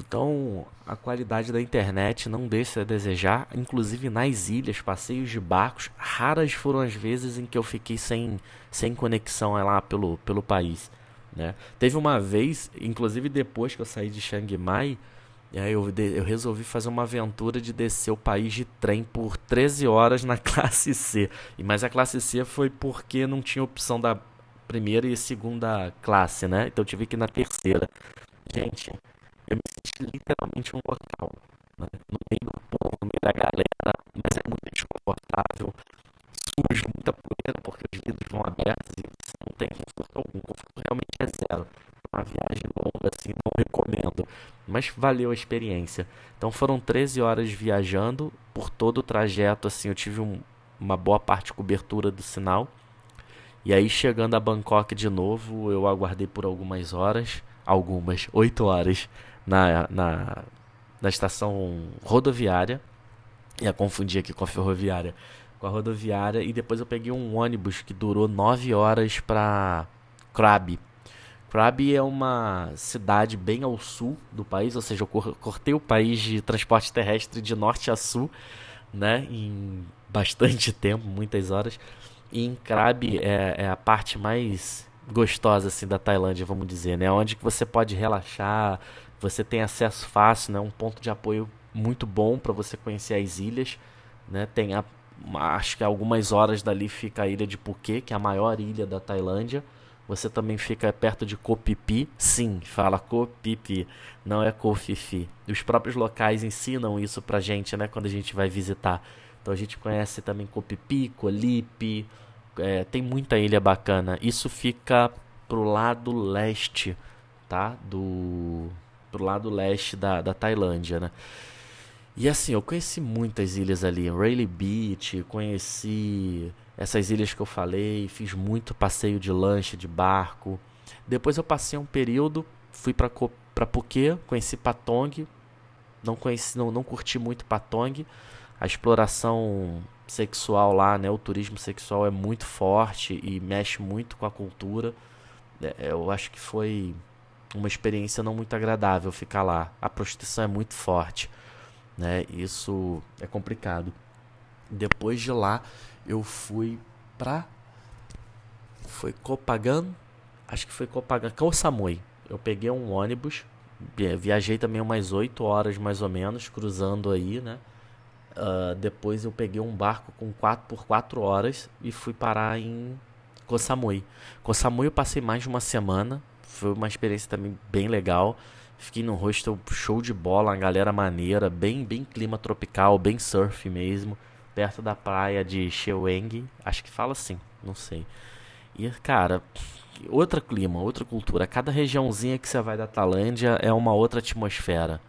Então, a qualidade da internet não deixa a desejar, inclusive nas ilhas, passeios de barcos, raras foram as vezes em que eu fiquei sem, sem conexão lá pelo, pelo país. Né? Teve uma vez, inclusive depois que eu saí de Chiang Mai, eu, eu resolvi fazer uma aventura de descer o país de trem por 13 horas na classe C. Mas a classe C foi porque não tinha opção da primeira e segunda classe, né? Então eu tive que ir na terceira. Gente, eu me senti literalmente um local. Né? No meio do povo, no meio da galera, mas é muito desconfortável. Sujo, muita poeira, porque os vidros vão abertos e você não tem conforto algum. Conforto realmente é zero. Uma viagem longa, assim, não recomendo. Mas valeu a experiência. Então foram 13 horas viajando. Por todo o trajeto, assim, eu tive um, uma boa parte de cobertura do sinal. E aí, chegando a Bangkok de novo, eu aguardei por algumas horas algumas, 8 horas na, na, na estação rodoviária. Ia confundir aqui com a ferroviária. Com a rodoviária. E depois eu peguei um ônibus que durou 9 horas para Krabi. Krabi é uma cidade bem ao sul do país, ou seja, eu cortei o país de transporte terrestre de norte a sul, né, em bastante tempo, muitas horas. E em Krabi é, é a parte mais gostosa assim da Tailândia, vamos dizer, né? Onde que você pode relaxar, você tem acesso fácil, né? Um ponto de apoio muito bom para você conhecer as ilhas, né? Tem a, acho que algumas horas dali fica a ilha de Phuket, que é a maior ilha da Tailândia. Você também fica perto de Koh Phi Phi. Sim, fala Koh Phi Phi, não é Koh Phi Phi. Os próprios locais ensinam isso pra gente, né, quando a gente vai visitar. Então a gente conhece também Koh Phi Phi, Koh Lip, é, tem muita ilha bacana. Isso fica pro lado leste, tá? Do pro lado leste da, da Tailândia, né? E assim, eu conheci muitas ilhas ali, Rayleigh Beach, conheci essas ilhas que eu falei, fiz muito passeio de lancha, de barco. Depois eu passei um período, fui para para Phuket, conheci Patong, não conheci, não, não curti muito Patong. A exploração sexual lá, né? O turismo sexual é muito forte e mexe muito com a cultura. É, eu acho que foi uma experiência não muito agradável ficar lá. A prostituição é muito forte, né? Isso é complicado. Depois de lá, eu fui pra foi Copagan, acho que foi Copagan, Koh Samui. Eu peguei um ônibus, viajei também umas 8 horas mais ou menos, cruzando aí, né? Uh, depois eu peguei um barco com 4 por 4 horas e fui parar em Koh Samui. Koh Samui eu passei mais de uma semana. Foi uma experiência também bem legal. Fiquei no hostel show de bola, uma galera maneira, bem, bem clima tropical, bem surf mesmo, perto da praia de Cheweng, acho que fala assim, não sei. E cara, outro clima, outra cultura. Cada regiãozinha que você vai da Tailândia é uma outra atmosfera